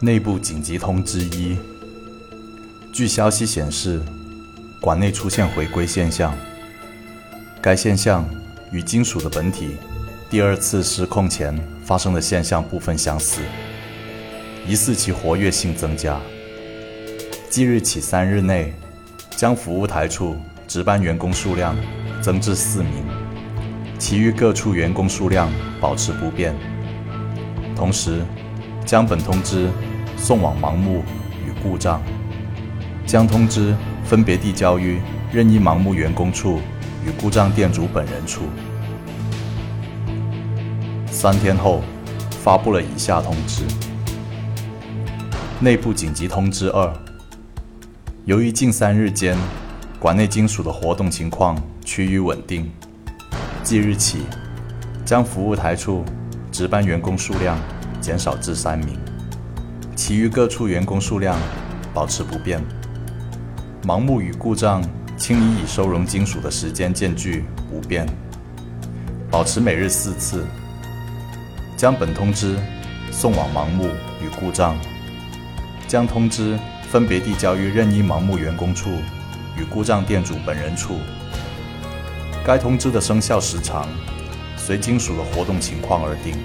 内部紧急通知一：据消息显示，馆内出现回归现象。该现象与金属的本体第二次失控前发生的现象部分相似，疑似其活跃性增加。即日起三日内，将服务台处值班员工数量增至四名，其余各处员工数量保持不变。同时，将本通知送往盲目与故障，将通知分别递交于任意盲目员工处与故障店主本人处。三天后，发布了以下通知：内部紧急通知二。由于近三日间，馆内金属的活动情况趋于稳定，即日起，将服务台处值班员工数量减少至三名，其余各处员工数量保持不变。盲目与故障清理已收容金属的时间间距不变，保持每日四次。将本通知送往盲目与故障，将通知。分别递交于任意盲目员工处与故障店主本人处。该通知的生效时长随金属的活动情况而定。